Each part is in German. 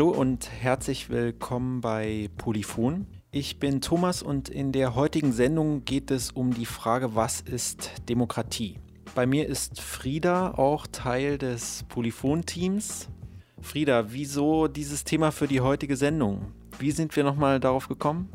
Hallo und herzlich willkommen bei Polyphon. Ich bin Thomas und in der heutigen Sendung geht es um die Frage, was ist Demokratie? Bei mir ist Frieda auch Teil des Polyphon-Teams. Frieda, wieso dieses Thema für die heutige Sendung? Wie sind wir nochmal darauf gekommen?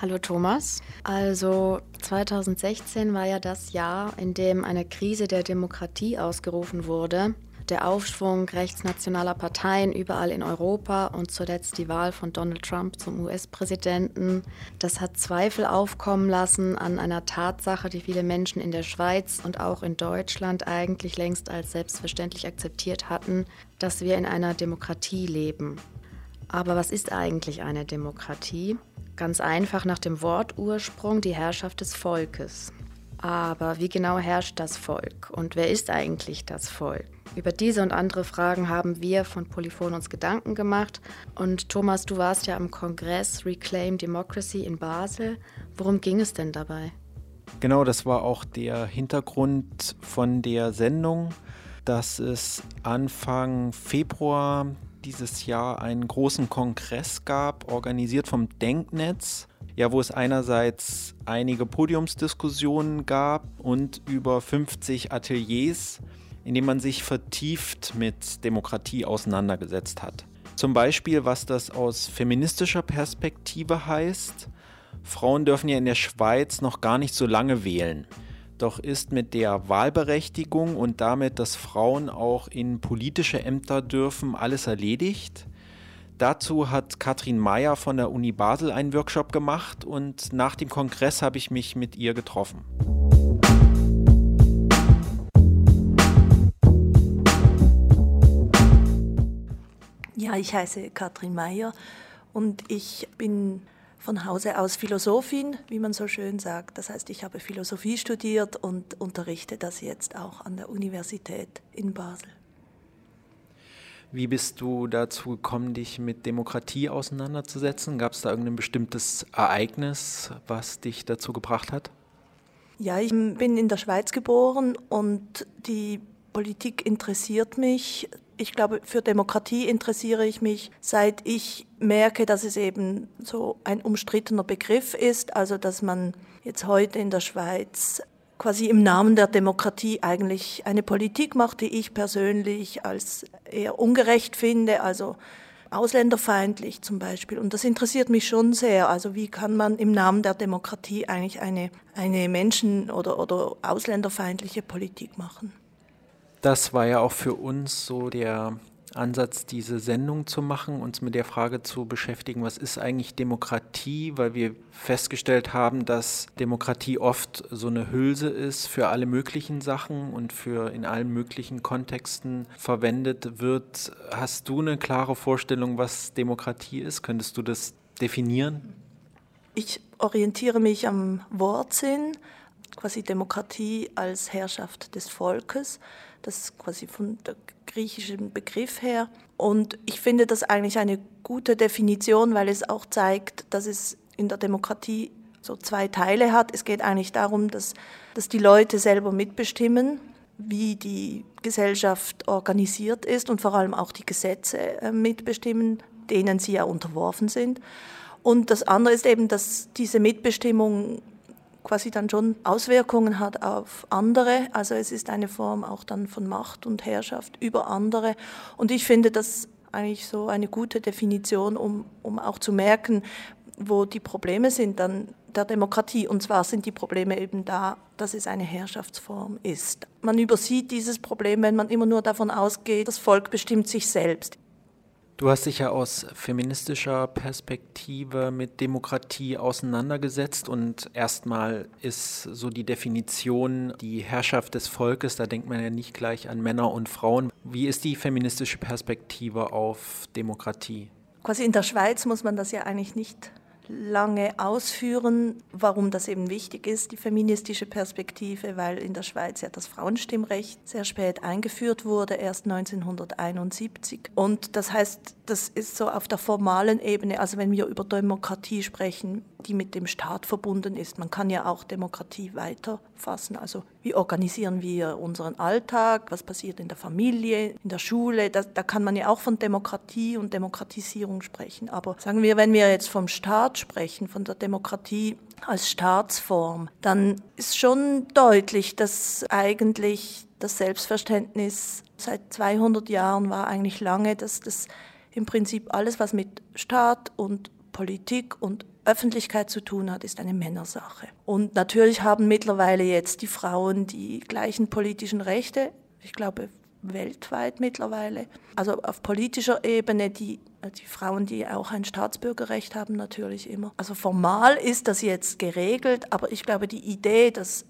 Hallo Thomas. Also 2016 war ja das Jahr, in dem eine Krise der Demokratie ausgerufen wurde. Der Aufschwung rechtsnationaler Parteien überall in Europa und zuletzt die Wahl von Donald Trump zum US-Präsidenten, das hat Zweifel aufkommen lassen an einer Tatsache, die viele Menschen in der Schweiz und auch in Deutschland eigentlich längst als selbstverständlich akzeptiert hatten, dass wir in einer Demokratie leben. Aber was ist eigentlich eine Demokratie? Ganz einfach nach dem Wortursprung die Herrschaft des Volkes. Aber wie genau herrscht das Volk und wer ist eigentlich das Volk? Über diese und andere Fragen haben wir von Polyphon uns Gedanken gemacht. Und Thomas, du warst ja am Kongress Reclaim Democracy in Basel. Worum ging es denn dabei? Genau, das war auch der Hintergrund von der Sendung, dass es Anfang Februar dieses Jahr einen großen Kongress gab, organisiert vom Denknetz, ja, wo es einerseits einige Podiumsdiskussionen gab und über 50 Ateliers, in denen man sich vertieft mit Demokratie auseinandergesetzt hat. Zum Beispiel, was das aus feministischer Perspektive heißt. Frauen dürfen ja in der Schweiz noch gar nicht so lange wählen. Doch ist mit der Wahlberechtigung und damit, dass Frauen auch in politische Ämter dürfen, alles erledigt? Dazu hat Katrin Mayer von der Uni Basel einen Workshop gemacht und nach dem Kongress habe ich mich mit ihr getroffen. Ja, ich heiße Katrin Mayer und ich bin von Hause aus Philosophin, wie man so schön sagt. Das heißt, ich habe Philosophie studiert und unterrichte das jetzt auch an der Universität in Basel. Wie bist du dazu gekommen, dich mit Demokratie auseinanderzusetzen? Gab es da irgendein bestimmtes Ereignis, was dich dazu gebracht hat? Ja, ich bin in der Schweiz geboren und die Politik interessiert mich ich glaube, für Demokratie interessiere ich mich, seit ich merke, dass es eben so ein umstrittener Begriff ist, also dass man jetzt heute in der Schweiz quasi im Namen der Demokratie eigentlich eine Politik macht, die ich persönlich als eher ungerecht finde, also ausländerfeindlich zum Beispiel. Und das interessiert mich schon sehr. Also wie kann man im Namen der Demokratie eigentlich eine, eine Menschen- oder, oder ausländerfeindliche Politik machen? Das war ja auch für uns so der Ansatz, diese Sendung zu machen, uns mit der Frage zu beschäftigen, was ist eigentlich Demokratie, weil wir festgestellt haben, dass Demokratie oft so eine Hülse ist für alle möglichen Sachen und für in allen möglichen Kontexten verwendet wird. Hast du eine klare Vorstellung, was Demokratie ist? Könntest du das definieren? Ich orientiere mich am Wortsinn, quasi Demokratie als Herrschaft des Volkes. Das ist quasi von der griechischen Begriff her. Und ich finde das eigentlich eine gute Definition, weil es auch zeigt, dass es in der Demokratie so zwei Teile hat. Es geht eigentlich darum, dass, dass die Leute selber mitbestimmen, wie die Gesellschaft organisiert ist und vor allem auch die Gesetze äh, mitbestimmen, denen sie ja unterworfen sind. Und das andere ist eben, dass diese Mitbestimmung quasi dann schon Auswirkungen hat auf andere. Also es ist eine Form auch dann von Macht und Herrschaft über andere. Und ich finde das eigentlich so eine gute Definition, um, um auch zu merken, wo die Probleme sind dann der Demokratie. Und zwar sind die Probleme eben da, dass es eine Herrschaftsform ist. Man übersieht dieses Problem, wenn man immer nur davon ausgeht, das Volk bestimmt sich selbst. Du hast dich ja aus feministischer Perspektive mit Demokratie auseinandergesetzt und erstmal ist so die Definition die Herrschaft des Volkes, da denkt man ja nicht gleich an Männer und Frauen. Wie ist die feministische Perspektive auf Demokratie? Quasi in der Schweiz muss man das ja eigentlich nicht lange ausführen, warum das eben wichtig ist, die feministische Perspektive, weil in der Schweiz ja das Frauenstimmrecht sehr spät eingeführt wurde, erst 1971. Und das heißt, das ist so auf der formalen Ebene, also wenn wir über Demokratie sprechen, die mit dem Staat verbunden ist. Man kann ja auch Demokratie weiterfassen. Also wie organisieren wir unseren Alltag? Was passiert in der Familie, in der Schule? Da, da kann man ja auch von Demokratie und Demokratisierung sprechen. Aber sagen wir, wenn wir jetzt vom Staat sprechen, von der Demokratie als Staatsform, dann ist schon deutlich, dass eigentlich das Selbstverständnis seit 200 Jahren war eigentlich lange, dass das im Prinzip alles, was mit Staat und Politik und Öffentlichkeit zu tun hat, ist eine Männersache. Und natürlich haben mittlerweile jetzt die Frauen die gleichen politischen Rechte. Ich glaube, weltweit mittlerweile. Also auf politischer Ebene die, die Frauen, die auch ein Staatsbürgerrecht haben, natürlich immer. Also formal ist das jetzt geregelt, aber ich glaube, die Idee, dass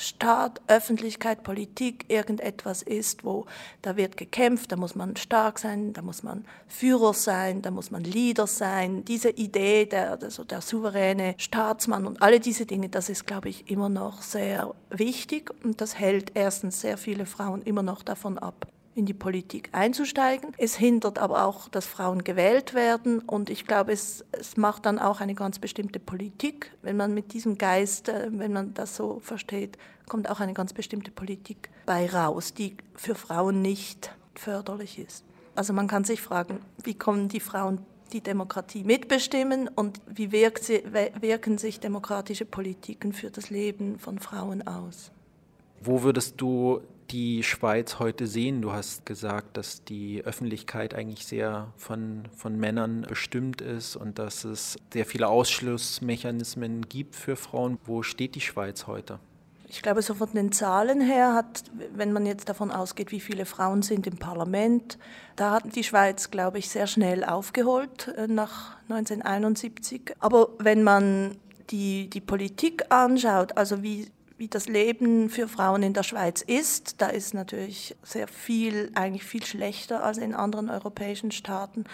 Staat, Öffentlichkeit, Politik irgendetwas ist, wo da wird gekämpft, da muss man stark sein, da muss man Führer sein, da muss man Leader sein. Diese Idee, der, also der souveräne Staatsmann und alle diese Dinge, das ist, glaube ich, immer noch sehr wichtig und das hält erstens sehr viele Frauen immer noch davon ab in die Politik einzusteigen. Es hindert aber auch, dass Frauen gewählt werden und ich glaube, es, es macht dann auch eine ganz bestimmte Politik. Wenn man mit diesem Geist, äh, wenn man das so versteht, kommt auch eine ganz bestimmte Politik bei raus, die für Frauen nicht förderlich ist. Also man kann sich fragen, wie kommen die Frauen die Demokratie mitbestimmen und wie wirken sich demokratische Politiken für das Leben von Frauen aus? Wo würdest du die Schweiz heute sehen? Du hast gesagt, dass die Öffentlichkeit eigentlich sehr von, von Männern bestimmt ist und dass es sehr viele Ausschlussmechanismen gibt für Frauen. Wo steht die Schweiz heute? Ich glaube, so von den Zahlen her hat, wenn man jetzt davon ausgeht, wie viele Frauen sind im Parlament, da hat die Schweiz, glaube ich, sehr schnell aufgeholt äh, nach 1971. Aber wenn man die, die Politik anschaut, also wie wie das Leben für Frauen in der Schweiz ist. Da ist natürlich sehr viel, eigentlich viel schlechter als in anderen europäischen Staaten.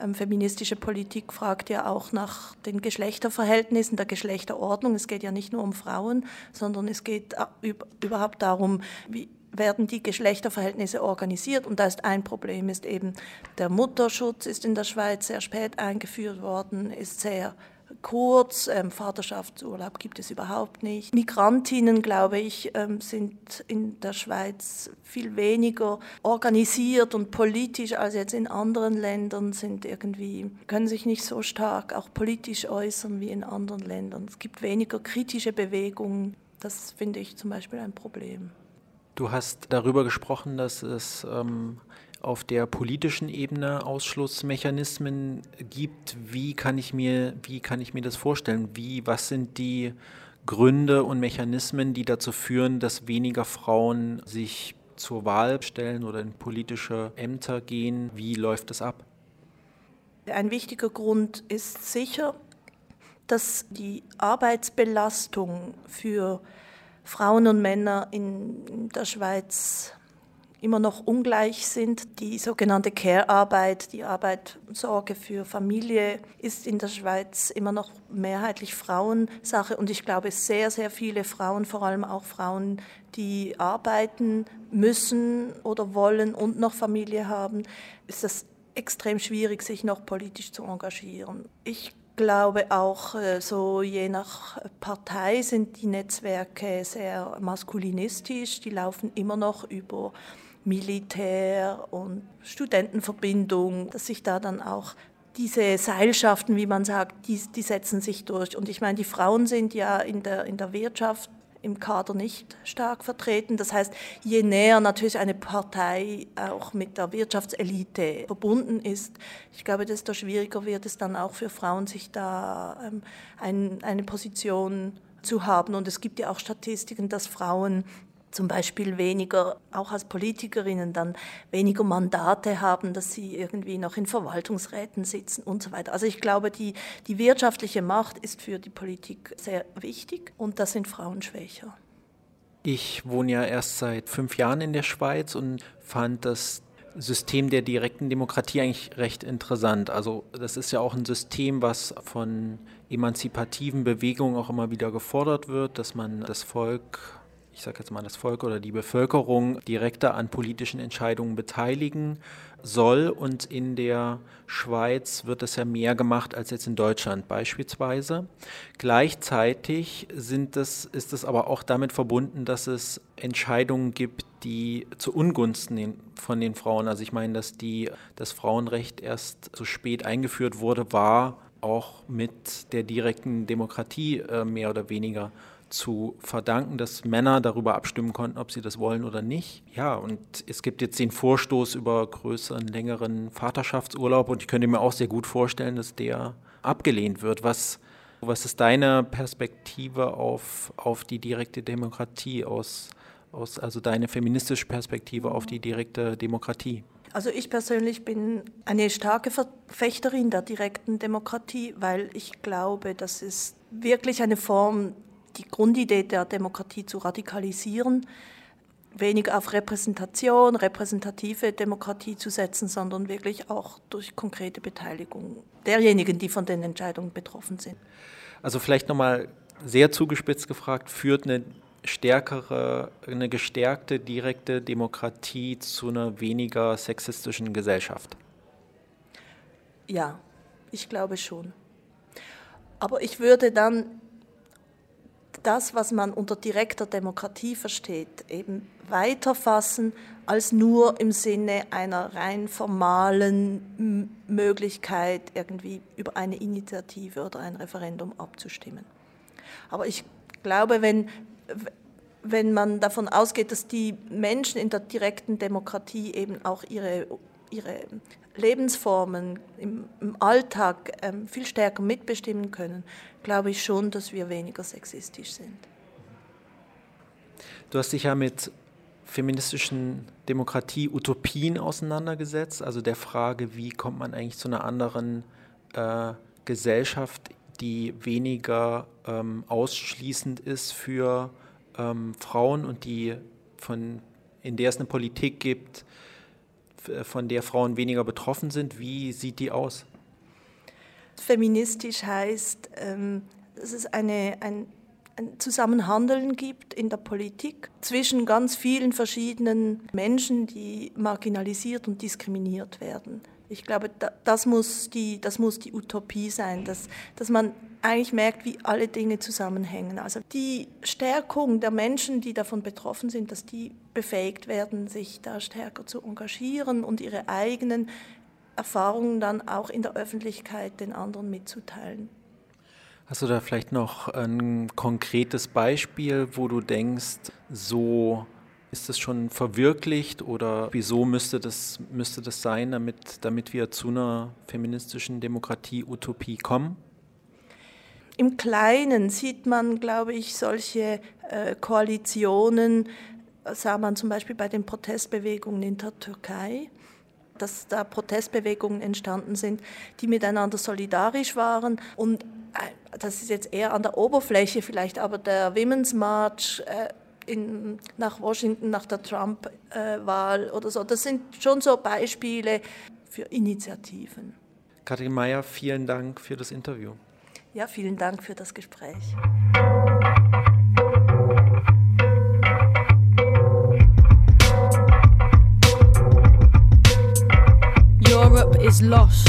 Ähm, feministische Politik fragt ja auch nach den Geschlechterverhältnissen, der Geschlechterordnung. Es geht ja nicht nur um Frauen, sondern es geht äh, überhaupt darum, wie werden die Geschlechterverhältnisse organisiert. Und da ist ein Problem, ist eben der Mutterschutz ist in der Schweiz sehr spät eingeführt worden, ist sehr kurz. Ähm, Vaterschaftsurlaub gibt es überhaupt nicht. Migrantinnen, glaube ich, ähm, sind in der Schweiz viel weniger organisiert und politisch als jetzt in anderen Ländern, sind irgendwie, können sich nicht so stark auch politisch äußern wie in anderen Ländern. Es gibt weniger kritische Bewegungen. Das finde ich zum Beispiel ein Problem. Du hast darüber gesprochen, dass es ähm, auf der politischen Ebene Ausschlussmechanismen gibt. Wie kann ich mir, wie kann ich mir das vorstellen? Wie, was sind die Gründe und Mechanismen, die dazu führen, dass weniger Frauen sich zur Wahl stellen oder in politische Ämter gehen? Wie läuft das ab? Ein wichtiger Grund ist sicher, dass die Arbeitsbelastung für Frauen und Männer in der Schweiz immer noch ungleich sind. Die sogenannte Care-Arbeit, die Arbeit Sorge für Familie, ist in der Schweiz immer noch mehrheitlich Frauensache. Und ich glaube, sehr, sehr viele Frauen, vor allem auch Frauen, die arbeiten müssen oder wollen und noch Familie haben, ist das extrem schwierig, sich noch politisch zu engagieren. Ich glaube auch, äh, so je nach Partei sind die Netzwerke sehr maskulinistisch. Die laufen immer noch über Militär und Studentenverbindung, dass sich da dann auch diese Seilschaften, wie man sagt, die, die setzen sich durch. Und ich meine, die Frauen sind ja in der, in der Wirtschaft im Kader nicht stark vertreten. Das heißt, je näher natürlich eine Partei auch mit der Wirtschaftselite verbunden ist, ich glaube, desto schwieriger wird es dann auch für Frauen, sich da ähm, ein, eine Position zu haben. Und es gibt ja auch Statistiken, dass Frauen zum Beispiel weniger, auch als Politikerinnen dann weniger Mandate haben, dass sie irgendwie noch in Verwaltungsräten sitzen und so weiter. Also ich glaube, die, die wirtschaftliche Macht ist für die Politik sehr wichtig und da sind Frauen schwächer. Ich wohne ja erst seit fünf Jahren in der Schweiz und fand das System der direkten Demokratie eigentlich recht interessant. Also das ist ja auch ein System, was von emanzipativen Bewegungen auch immer wieder gefordert wird, dass man das Volk ich sage jetzt mal das Volk oder die Bevölkerung direkter an politischen Entscheidungen beteiligen soll. Und in der Schweiz wird das ja mehr gemacht als jetzt in Deutschland beispielsweise. Gleichzeitig sind das, ist es aber auch damit verbunden, dass es Entscheidungen gibt, die zu Ungunsten von den Frauen, also ich meine, dass die, das Frauenrecht erst so spät eingeführt wurde, war auch mit der direkten Demokratie äh, mehr oder weniger zu verdanken, dass Männer darüber abstimmen konnten, ob sie das wollen oder nicht. Ja, und es gibt jetzt den Vorstoß über größeren, längeren Vaterschaftsurlaub und ich könnte mir auch sehr gut vorstellen, dass der abgelehnt wird. Was, was ist deine Perspektive auf, auf die direkte Demokratie aus, aus, also deine feministische Perspektive auf die direkte Demokratie? Also ich persönlich bin eine starke Verfechterin der direkten Demokratie, weil ich glaube, das ist wirklich eine Form die Grundidee der Demokratie zu radikalisieren, weniger auf Repräsentation, repräsentative Demokratie zu setzen, sondern wirklich auch durch konkrete Beteiligung derjenigen, die von den Entscheidungen betroffen sind. Also vielleicht nochmal sehr zugespitzt gefragt, führt eine stärkere, eine gestärkte direkte Demokratie zu einer weniger sexistischen Gesellschaft? Ja, ich glaube schon. Aber ich würde dann das, was man unter direkter Demokratie versteht, eben weiterfassen als nur im Sinne einer rein formalen Möglichkeit, irgendwie über eine Initiative oder ein Referendum abzustimmen. Aber ich glaube, wenn, wenn man davon ausgeht, dass die Menschen in der direkten Demokratie eben auch ihre, ihre Lebensformen im, im Alltag ähm, viel stärker mitbestimmen können, glaube ich schon, dass wir weniger sexistisch sind. Du hast dich ja mit feministischen Demokratie-Utopien auseinandergesetzt, also der Frage, wie kommt man eigentlich zu einer anderen äh, Gesellschaft, die weniger ähm, ausschließend ist für ähm, Frauen und die von, in der es eine Politik gibt, von der Frauen weniger betroffen sind. Wie sieht die aus? Feministisch heißt, ähm, dass es eine, ein, ein Zusammenhandeln gibt in der Politik zwischen ganz vielen verschiedenen Menschen, die marginalisiert und diskriminiert werden. Ich glaube, das muss die, das muss die Utopie sein, dass, dass man eigentlich merkt, wie alle Dinge zusammenhängen. Also die Stärkung der Menschen, die davon betroffen sind, dass die befähigt werden, sich da stärker zu engagieren und ihre eigenen Erfahrungen dann auch in der Öffentlichkeit den anderen mitzuteilen. Hast du da vielleicht noch ein konkretes Beispiel, wo du denkst, so ist das schon verwirklicht oder wieso müsste das, müsste das sein, damit, damit wir zu einer feministischen Demokratie-Utopie kommen? Im Kleinen sieht man, glaube ich, solche äh, Koalitionen, sah man zum Beispiel bei den Protestbewegungen in der Türkei, dass da Protestbewegungen entstanden sind, die miteinander solidarisch waren und äh, das ist jetzt eher an der Oberfläche vielleicht, aber der Women's March äh, in, nach Washington, nach der Trump-Wahl oder so. Das sind schon so Beispiele für Initiativen. Katrin Mayer, vielen Dank für das Interview. Ja, vielen Dank für das Gespräch. Europe is lost.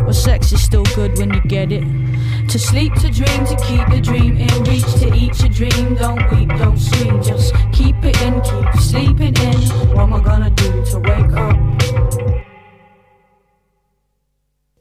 Well, sex is still good when you get it. To sleep, to dream, to keep the dream in reach, to eat your dream. Don't weep, don't scream, just keep it in, keep sleeping in. What am I gonna do to wake up?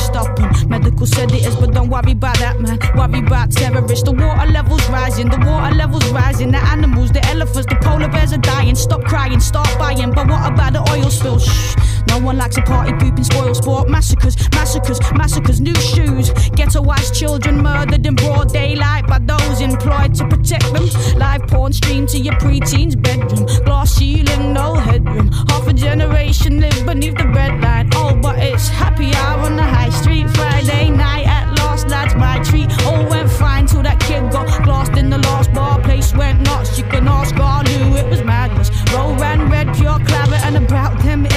stopping. Medical said it is, but don't worry about that, man. Worry about terrorists. The water levels rising, the water levels rising. The animals, the elephants, the polar bears are dying. Stop crying, start buying. But what about the oil spill? Shh. No one likes a party pooping spoil sport. Massacres, massacres, massacres, new shoes. Ghettoized children murdered in broad daylight by those employed to protect them. Live porn streamed to your preteen's bedroom. Glass ceiling, no headroom. Half a generation live beneath the red breadline. Oh, but it's happy hour on the street. Friday night at last, lads, my treat. All went fine till that kid got glassed in the last bar. Place went nuts. You can ask God who it was madness. Roll ran red, pure them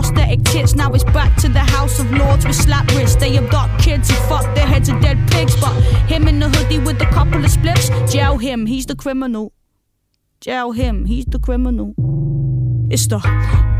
prosthetic tits. Now it's back to the House of Lords with slap wrists. They abduct kids who fuck their heads of dead pigs. But him in the hoodie with a couple of spliffs, jail him, he's the criminal. Jail him, he's the criminal. It's the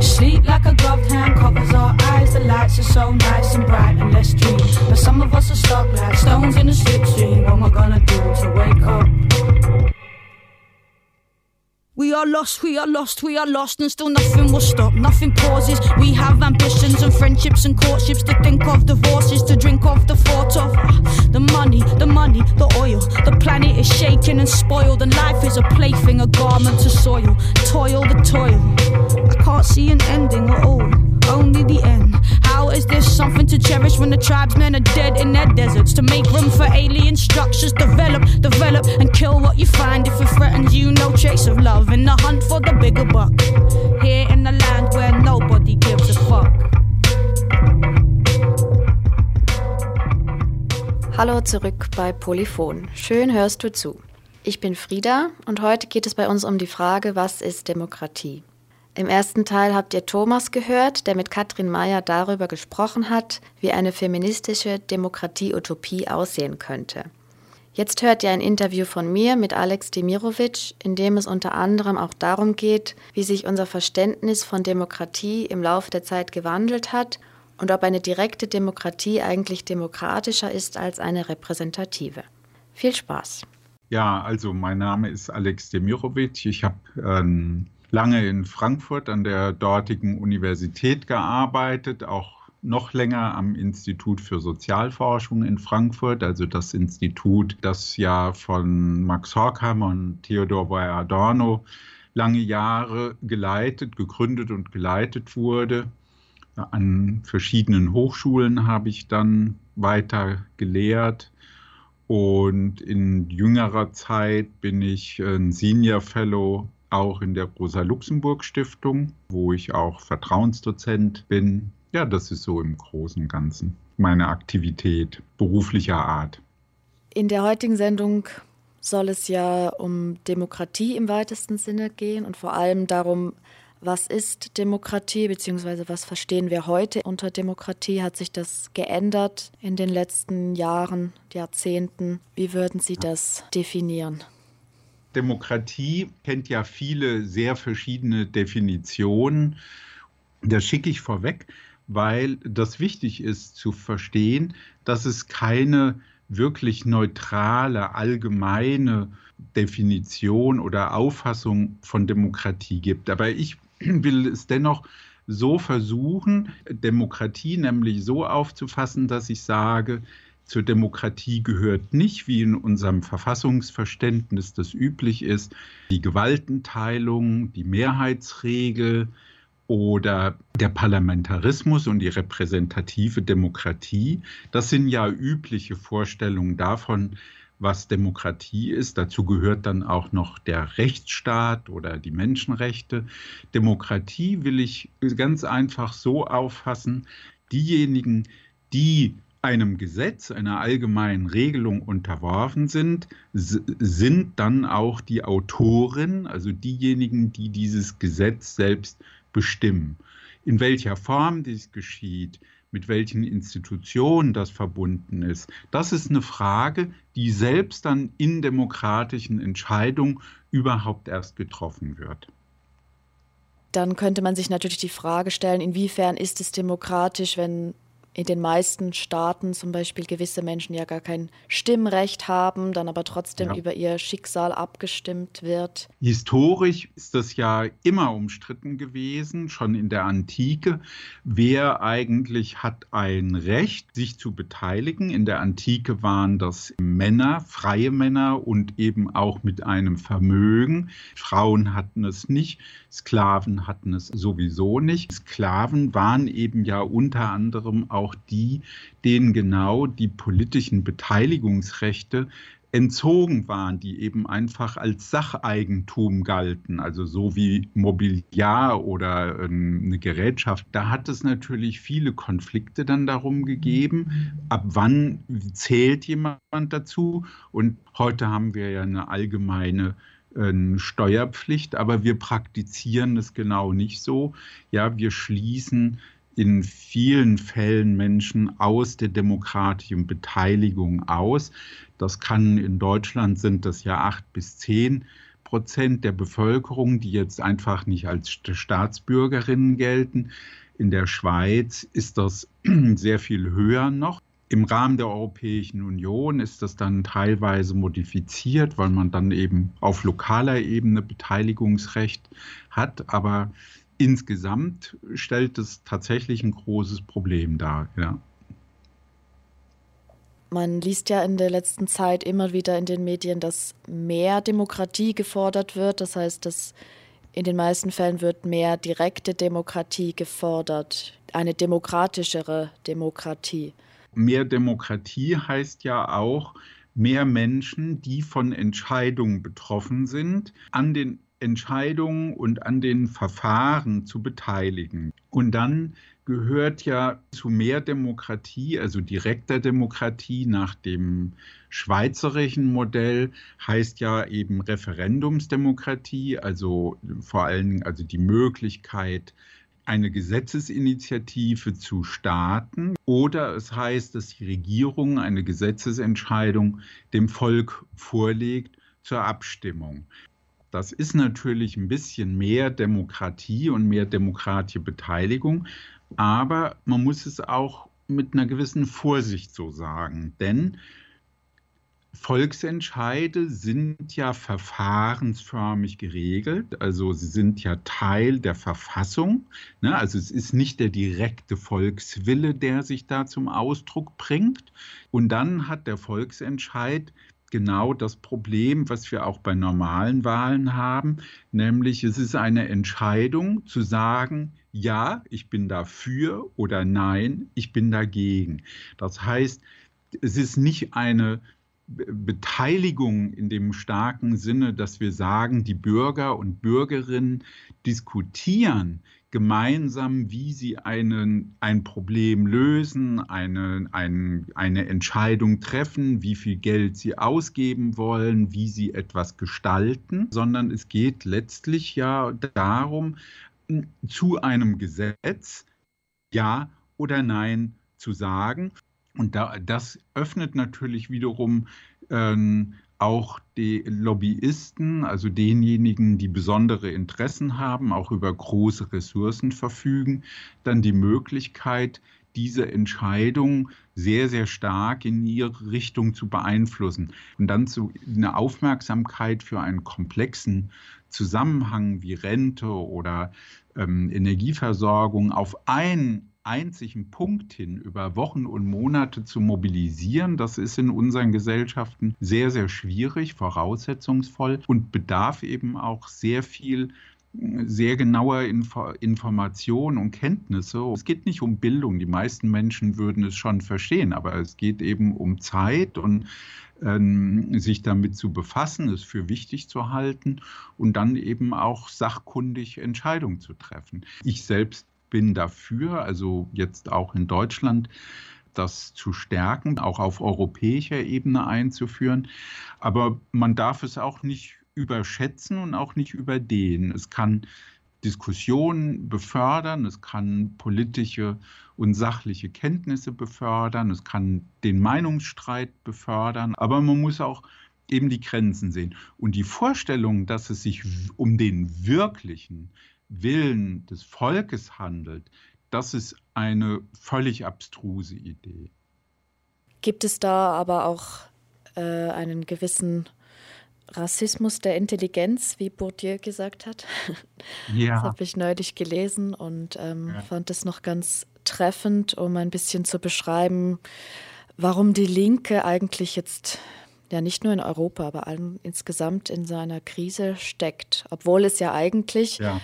Sleep like a gloved hand covers our eyes. The lights are so nice and bright and let's dream. But some of us are stuck like stones in a slipstream. What am I gonna do to wake up? We are lost, we are lost, we are lost, and still nothing will stop, nothing pauses. We have ambitions and friendships and courtships to think of, divorces to drink of, the thought of the money, the money, the oil. The planet is shaken and spoiled, and life is a plaything, a garment to soil. Toil, the toil. I can't see an ending at all, only the end. How is this something to cherish when the tribesmen are dead in their deserts? To make room for alien structures, develop, develop, and kill what you find if it threatens you. No trace of love in the hunt for the bigger buck. Here in the land where nobody gives a fuck. Hallo zurück bei Polyphon. Schön hörst du zu. Ich bin Frieda und heute geht es bei uns um die Frage, was ist Demokratie? Im ersten Teil habt ihr Thomas gehört, der mit Katrin Mayer darüber gesprochen hat, wie eine feministische Demokratie-Utopie aussehen könnte. Jetzt hört ihr ein Interview von mir mit Alex Demirovic, in dem es unter anderem auch darum geht, wie sich unser Verständnis von Demokratie im Laufe der Zeit gewandelt hat und ob eine direkte Demokratie eigentlich demokratischer ist als eine repräsentative. Viel Spaß. Ja, also mein Name ist Alex Demirovic. Ich habe ähm, lange in Frankfurt an der dortigen Universität gearbeitet, auch noch länger am Institut für Sozialforschung in Frankfurt, also das Institut, das ja von Max Horkheimer und Theodor Boy Adorno lange Jahre geleitet, gegründet und geleitet wurde. An verschiedenen Hochschulen habe ich dann weiter gelehrt und in jüngerer Zeit bin ich ein Senior Fellow auch in der Rosa-Luxemburg-Stiftung, wo ich auch Vertrauensdozent bin. Ja, das ist so im Großen und Ganzen meine Aktivität beruflicher Art. In der heutigen Sendung soll es ja um Demokratie im weitesten Sinne gehen und vor allem darum, was ist Demokratie bzw. was verstehen wir heute unter Demokratie? Hat sich das geändert in den letzten Jahren, Jahrzehnten? Wie würden Sie das definieren? Demokratie kennt ja viele sehr verschiedene Definitionen. Das schicke ich vorweg, weil das wichtig ist zu verstehen, dass es keine wirklich neutrale, allgemeine Definition oder Auffassung von Demokratie gibt. Aber ich will es dennoch so versuchen, Demokratie nämlich so aufzufassen, dass ich sage, zur Demokratie gehört nicht, wie in unserem Verfassungsverständnis das üblich ist, die Gewaltenteilung, die Mehrheitsregel oder der Parlamentarismus und die repräsentative Demokratie. Das sind ja übliche Vorstellungen davon, was Demokratie ist. Dazu gehört dann auch noch der Rechtsstaat oder die Menschenrechte. Demokratie will ich ganz einfach so auffassen, diejenigen, die einem Gesetz, einer allgemeinen Regelung unterworfen sind, sind dann auch die Autoren, also diejenigen, die dieses Gesetz selbst bestimmen. In welcher Form dies geschieht, mit welchen Institutionen das verbunden ist, das ist eine Frage, die selbst dann in demokratischen Entscheidungen überhaupt erst getroffen wird. Dann könnte man sich natürlich die Frage stellen, inwiefern ist es demokratisch, wenn in den meisten Staaten zum Beispiel gewisse Menschen ja gar kein Stimmrecht haben, dann aber trotzdem ja. über ihr Schicksal abgestimmt wird. Historisch ist das ja immer umstritten gewesen, schon in der Antike. Wer eigentlich hat ein Recht, sich zu beteiligen? In der Antike waren das Männer, freie Männer und eben auch mit einem Vermögen. Frauen hatten es nicht, Sklaven hatten es sowieso nicht. Sklaven waren eben ja unter anderem auch auch die, denen genau die politischen Beteiligungsrechte entzogen waren, die eben einfach als Sacheigentum galten, also so wie Mobiliar oder ähm, eine Gerätschaft. Da hat es natürlich viele Konflikte dann darum gegeben, ab wann zählt jemand dazu. Und heute haben wir ja eine allgemeine äh, Steuerpflicht, aber wir praktizieren es genau nicht so. Ja, wir schließen in vielen Fällen Menschen aus der demokratischen Beteiligung aus. Das kann in Deutschland sind das ja acht bis zehn Prozent der Bevölkerung, die jetzt einfach nicht als Staatsbürgerinnen gelten. In der Schweiz ist das sehr viel höher noch. Im Rahmen der Europäischen Union ist das dann teilweise modifiziert, weil man dann eben auf lokaler Ebene Beteiligungsrecht hat. Aber insgesamt stellt es tatsächlich ein großes Problem dar. Ja. Man liest ja in der letzten Zeit immer wieder in den Medien, dass mehr Demokratie gefordert wird. Das heißt, dass in den meisten Fällen wird mehr direkte Demokratie gefordert, eine demokratischere Demokratie. Mehr Demokratie heißt ja auch mehr Menschen, die von Entscheidungen betroffen sind, an den Entscheidungen und an den Verfahren zu beteiligen. Und dann gehört ja zu mehr Demokratie, also direkter Demokratie nach dem schweizerischen Modell, heißt ja eben Referendumsdemokratie, also vor allen Dingen also die Möglichkeit, eine Gesetzesinitiative zu starten oder es heißt, dass die Regierung eine Gesetzesentscheidung dem Volk vorlegt zur Abstimmung. Das ist natürlich ein bisschen mehr Demokratie und mehr demokratische Beteiligung, aber man muss es auch mit einer gewissen Vorsicht so sagen, denn Volksentscheide sind ja verfahrensförmig geregelt, also sie sind ja Teil der Verfassung. Ne? Also es ist nicht der direkte Volkswille, der sich da zum Ausdruck bringt. Und dann hat der Volksentscheid genau das Problem, was wir auch bei normalen Wahlen haben, nämlich es ist eine Entscheidung zu sagen, ja, ich bin dafür oder nein, ich bin dagegen. Das heißt, es ist nicht eine Beteiligung in dem starken Sinne, dass wir sagen, die Bürger und Bürgerinnen diskutieren gemeinsam, wie sie einen, ein Problem lösen, eine, ein, eine Entscheidung treffen, wie viel Geld sie ausgeben wollen, wie sie etwas gestalten, sondern es geht letztlich ja darum, zu einem Gesetz Ja oder Nein zu sagen. Und da, das öffnet natürlich wiederum ähm, auch die Lobbyisten, also denjenigen, die besondere Interessen haben, auch über große Ressourcen verfügen, dann die Möglichkeit, diese Entscheidung sehr, sehr stark in ihre Richtung zu beeinflussen. Und dann zu, eine Aufmerksamkeit für einen komplexen Zusammenhang wie Rente oder ähm, Energieversorgung auf einen einzigen Punkt hin über Wochen und Monate zu mobilisieren, das ist in unseren Gesellschaften sehr, sehr schwierig, voraussetzungsvoll und bedarf eben auch sehr viel sehr genauer Info Informationen und Kenntnisse. Es geht nicht um Bildung, die meisten Menschen würden es schon verstehen, aber es geht eben um Zeit und ähm, sich damit zu befassen, es für wichtig zu halten und dann eben auch sachkundig Entscheidungen zu treffen. Ich selbst bin dafür, also jetzt auch in Deutschland, das zu stärken, auch auf europäischer Ebene einzuführen. Aber man darf es auch nicht überschätzen und auch nicht überdehnen. Es kann Diskussionen befördern, es kann politische und sachliche Kenntnisse befördern, es kann den Meinungsstreit befördern, aber man muss auch eben die Grenzen sehen. Und die Vorstellung, dass es sich um den wirklichen Willen des Volkes handelt, das ist eine völlig abstruse Idee. Gibt es da aber auch äh, einen gewissen Rassismus der Intelligenz, wie Bourdieu gesagt hat. Ja. Das habe ich neulich gelesen und ähm, ja. fand es noch ganz treffend, um ein bisschen zu beschreiben, warum die Linke eigentlich jetzt ja nicht nur in Europa, aber insgesamt in seiner Krise steckt, obwohl es ja eigentlich ja.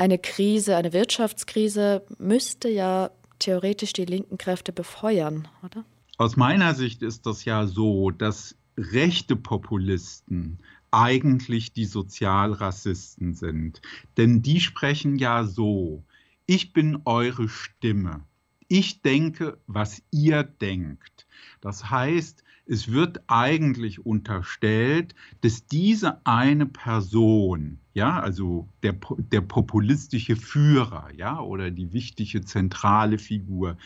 Eine Krise, eine Wirtschaftskrise müsste ja theoretisch die linken Kräfte befeuern, oder? Aus meiner Sicht ist das ja so, dass rechte Populisten eigentlich die Sozialrassisten sind. Denn die sprechen ja so, ich bin eure Stimme. Ich denke, was ihr denkt. Das heißt, es wird eigentlich unterstellt, dass diese eine Person, ja, also der, der populistische Führer, ja, oder die wichtige zentrale Figur,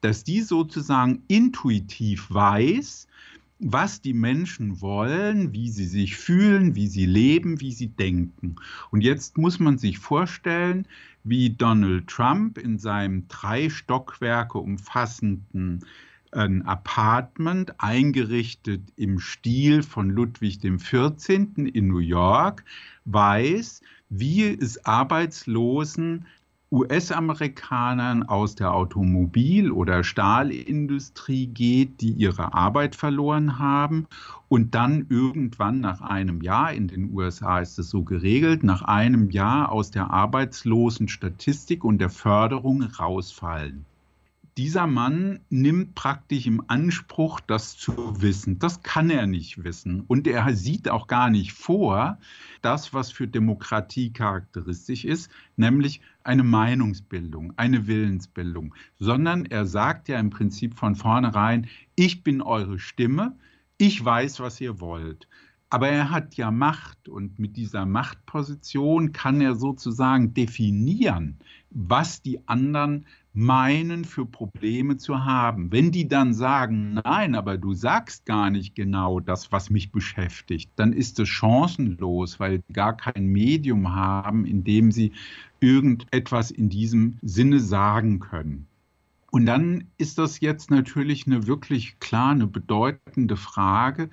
dass die sozusagen intuitiv weiß, was die Menschen wollen, wie sie sich fühlen, wie sie leben, wie sie denken. Und jetzt muss man sich vorstellen, wie Donald Trump in seinem drei Stockwerke umfassenden ein Apartment eingerichtet im Stil von Ludwig XIV. in New York weiß, wie es Arbeitslosen US-Amerikanern aus der Automobil- oder Stahlindustrie geht, die ihre Arbeit verloren haben und dann irgendwann nach einem Jahr, in den USA ist es so geregelt, nach einem Jahr aus der Arbeitslosenstatistik und der Förderung rausfallen dieser Mann nimmt praktisch im Anspruch, das zu wissen. Das kann er nicht wissen. Und er sieht auch gar nicht vor, das, was für Demokratie charakteristisch ist, nämlich eine Meinungsbildung, eine Willensbildung, sondern er sagt ja im Prinzip von vornherein, ich bin eure Stimme, ich weiß, was ihr wollt. Aber er hat ja Macht und mit dieser Machtposition kann er sozusagen definieren, was die anderen meinen für Probleme zu haben. Wenn die dann sagen, nein, aber du sagst gar nicht genau das, was mich beschäftigt, dann ist es chancenlos, weil sie gar kein Medium haben, in dem sie irgendetwas in diesem Sinne sagen können. Und dann ist das jetzt natürlich eine wirklich klar, eine bedeutende Frage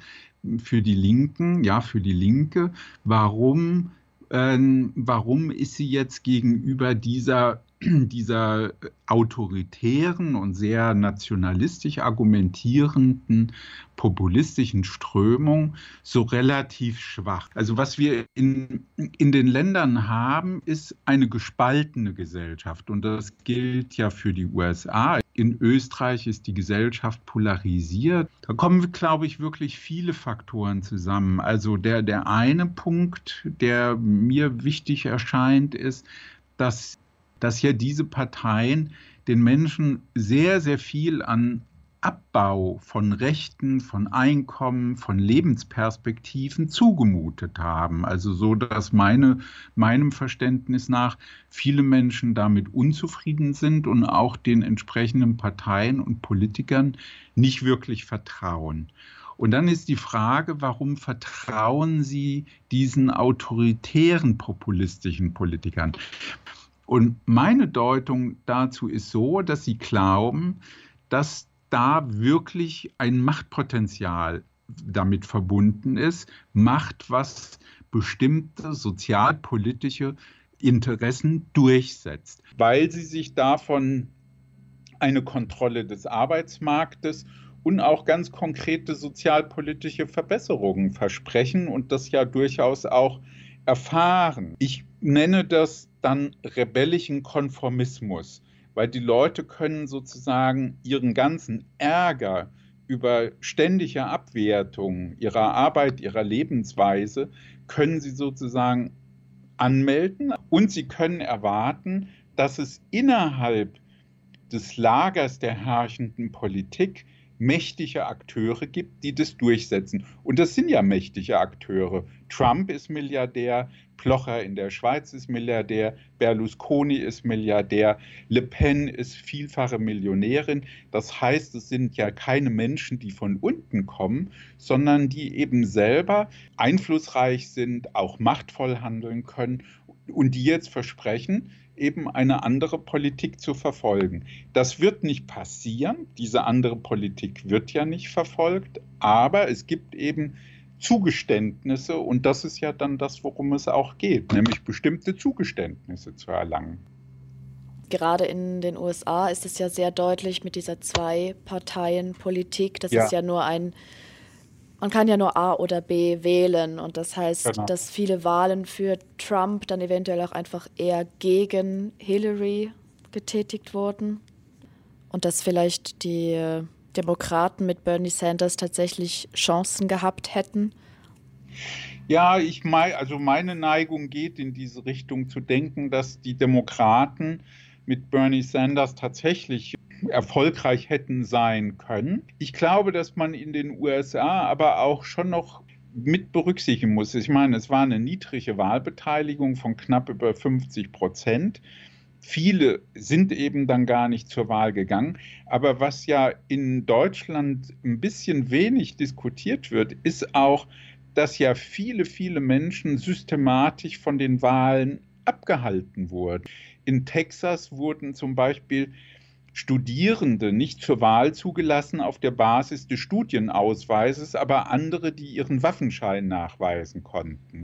für die Linken, ja, für die Linke. Warum, äh, warum ist sie jetzt gegenüber dieser dieser autoritären und sehr nationalistisch argumentierenden populistischen Strömung so relativ schwach. Also was wir in, in den Ländern haben, ist eine gespaltene Gesellschaft und das gilt ja für die USA. In Österreich ist die Gesellschaft polarisiert. Da kommen, glaube ich, wirklich viele Faktoren zusammen. Also der, der eine Punkt, der mir wichtig erscheint, ist, dass dass ja diese Parteien den Menschen sehr, sehr viel an Abbau von Rechten, von Einkommen, von Lebensperspektiven zugemutet haben. Also so, dass meine, meinem Verständnis nach viele Menschen damit unzufrieden sind und auch den entsprechenden Parteien und Politikern nicht wirklich vertrauen. Und dann ist die Frage, warum vertrauen Sie diesen autoritären populistischen Politikern? Und meine Deutung dazu ist so, dass sie glauben, dass da wirklich ein Machtpotenzial damit verbunden ist, Macht, was bestimmte sozialpolitische Interessen durchsetzt, weil sie sich davon eine Kontrolle des Arbeitsmarktes und auch ganz konkrete sozialpolitische Verbesserungen versprechen und das ja durchaus auch erfahren. Ich nenne das dann rebellischen Konformismus, weil die Leute können sozusagen ihren ganzen Ärger über ständige Abwertung ihrer Arbeit, ihrer Lebensweise, können sie sozusagen anmelden und sie können erwarten, dass es innerhalb des Lagers der herrschenden Politik mächtige Akteure gibt, die das durchsetzen. Und das sind ja mächtige Akteure. Trump ist Milliardär, Plocher in der Schweiz ist Milliardär, Berlusconi ist Milliardär, Le Pen ist vielfache Millionärin. Das heißt, es sind ja keine Menschen, die von unten kommen, sondern die eben selber einflussreich sind, auch machtvoll handeln können und die jetzt versprechen, eben eine andere Politik zu verfolgen. Das wird nicht passieren, diese andere Politik wird ja nicht verfolgt, aber es gibt eben Zugeständnisse und das ist ja dann das, worum es auch geht, nämlich bestimmte Zugeständnisse zu erlangen. Gerade in den USA ist es ja sehr deutlich mit dieser Zwei-Parteien-Politik. Das ja. ist ja nur ein man kann ja nur A oder B wählen und das heißt, genau. dass viele Wahlen für Trump dann eventuell auch einfach eher gegen Hillary getätigt wurden und dass vielleicht die Demokraten mit Bernie Sanders tatsächlich Chancen gehabt hätten. Ja, ich meine, also meine Neigung geht in diese Richtung zu denken, dass die Demokraten mit Bernie Sanders tatsächlich erfolgreich hätten sein können. Ich glaube, dass man in den USA aber auch schon noch mit berücksichtigen muss. Ich meine, es war eine niedrige Wahlbeteiligung von knapp über 50 Prozent. Viele sind eben dann gar nicht zur Wahl gegangen. Aber was ja in Deutschland ein bisschen wenig diskutiert wird, ist auch, dass ja viele, viele Menschen systematisch von den Wahlen abgehalten wurden. In Texas wurden zum Beispiel Studierende nicht zur Wahl zugelassen auf der Basis des Studienausweises, aber andere, die ihren Waffenschein nachweisen konnten.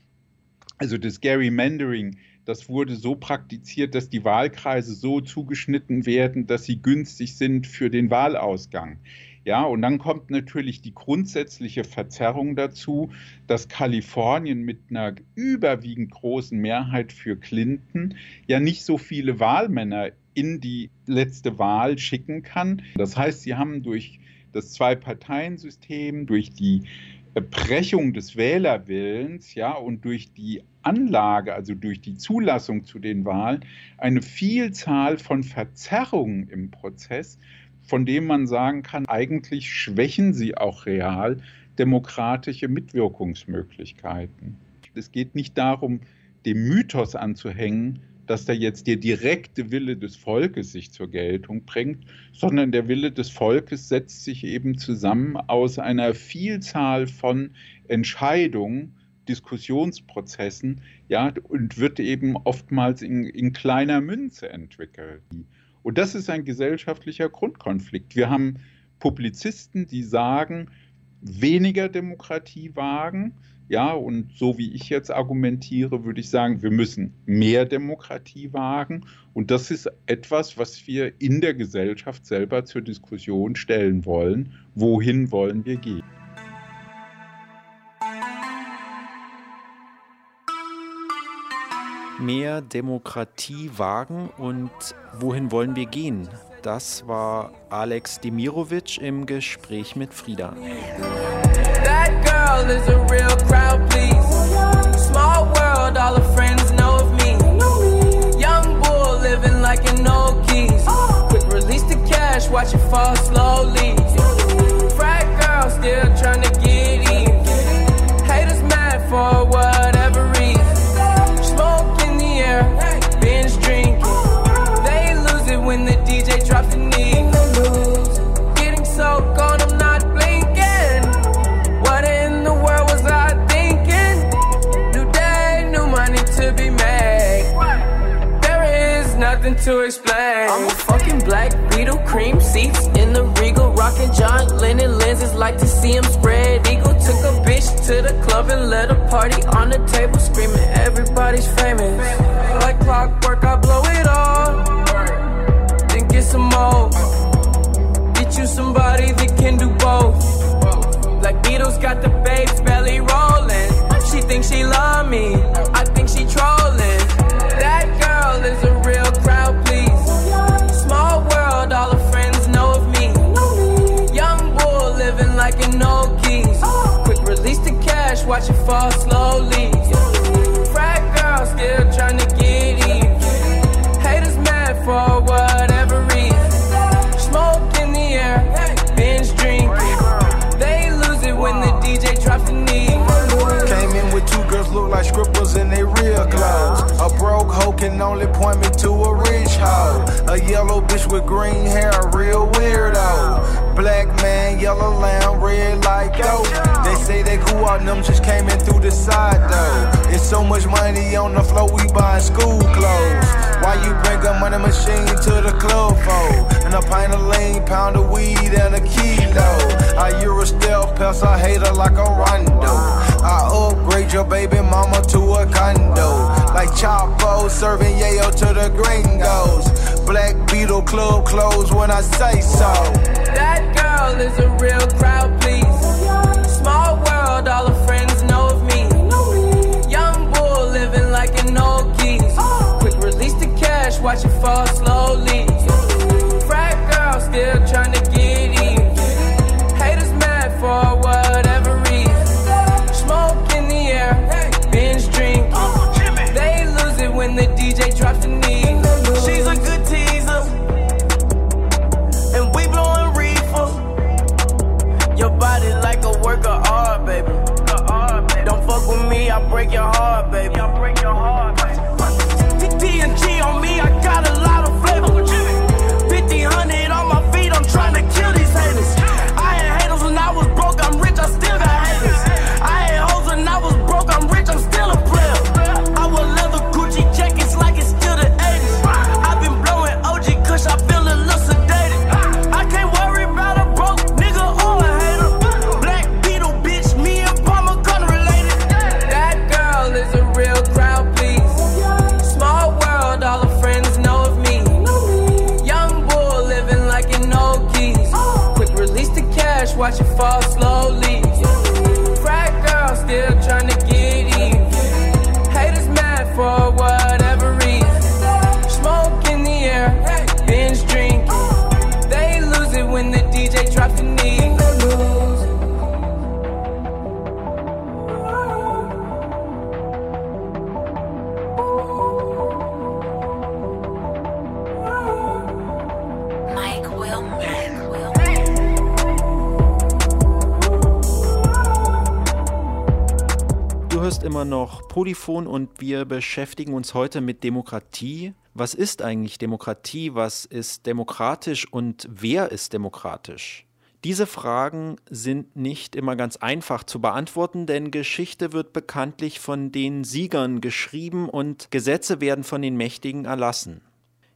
Also das Gerrymandering, das wurde so praktiziert, dass die Wahlkreise so zugeschnitten werden, dass sie günstig sind für den Wahlausgang. Ja, und dann kommt natürlich die grundsätzliche Verzerrung dazu, dass Kalifornien mit einer überwiegend großen Mehrheit für Clinton ja nicht so viele Wahlmänner in die letzte Wahl schicken kann. Das heißt, sie haben durch das Zwei-Parteien-System, durch die Brechung des Wählerwillens, ja, und durch die Anlage, also durch die Zulassung zu den Wahlen, eine Vielzahl von Verzerrungen im Prozess, von dem man sagen kann, eigentlich schwächen sie auch real demokratische Mitwirkungsmöglichkeiten. Es geht nicht darum, dem Mythos anzuhängen, dass da jetzt der direkte Wille des Volkes sich zur Geltung bringt, sondern der Wille des Volkes setzt sich eben zusammen aus einer Vielzahl von Entscheidungen, Diskussionsprozessen, ja, und wird eben oftmals in, in kleiner Münze entwickelt. Und das ist ein gesellschaftlicher Grundkonflikt. Wir haben Publizisten, die sagen, weniger Demokratie wagen, ja, und so wie ich jetzt argumentiere, würde ich sagen, wir müssen mehr Demokratie wagen. Und das ist etwas, was wir in der Gesellschaft selber zur Diskussion stellen wollen. Wohin wollen wir gehen? Mehr Demokratie wagen und wohin wollen wir gehen? Das war Alex Demirovic im Gespräch mit Frieda. Girl is a real crowd, please. Small world, all her friends know of me. Young bull living like an old keys. Quick release the cash, watch it fall slowly. To explain. I'm a fucking black beetle, cream seats in the regal, rocking John Lennon lenses, like to see him spread eagle. Took a bitch to the club and let a party on the table, screaming everybody's famous. Like clockwork, I blow it all, then get some more. Get you somebody that can do both. Black Beatles got the babes belly rolling. She thinks she love me, I watch it fall slowly. Just came in through the side though. It's so much money on the floor, we buying school clothes. Why you bring a money machine to the club for? And a pint of lean, pound of weed, and a kilo. I Euro stealth, pass hate hater like a rondo. I upgrade your baby mama to a condo. Like Chapo serving yayo to the gringos. Black Beetle Club closed when I say so. That girl is a real crowd, watch it fall slowly. Polyphon und wir beschäftigen uns heute mit Demokratie. Was ist eigentlich Demokratie? Was ist demokratisch und wer ist demokratisch? Diese Fragen sind nicht immer ganz einfach zu beantworten, denn Geschichte wird bekanntlich von den Siegern geschrieben und Gesetze werden von den Mächtigen erlassen.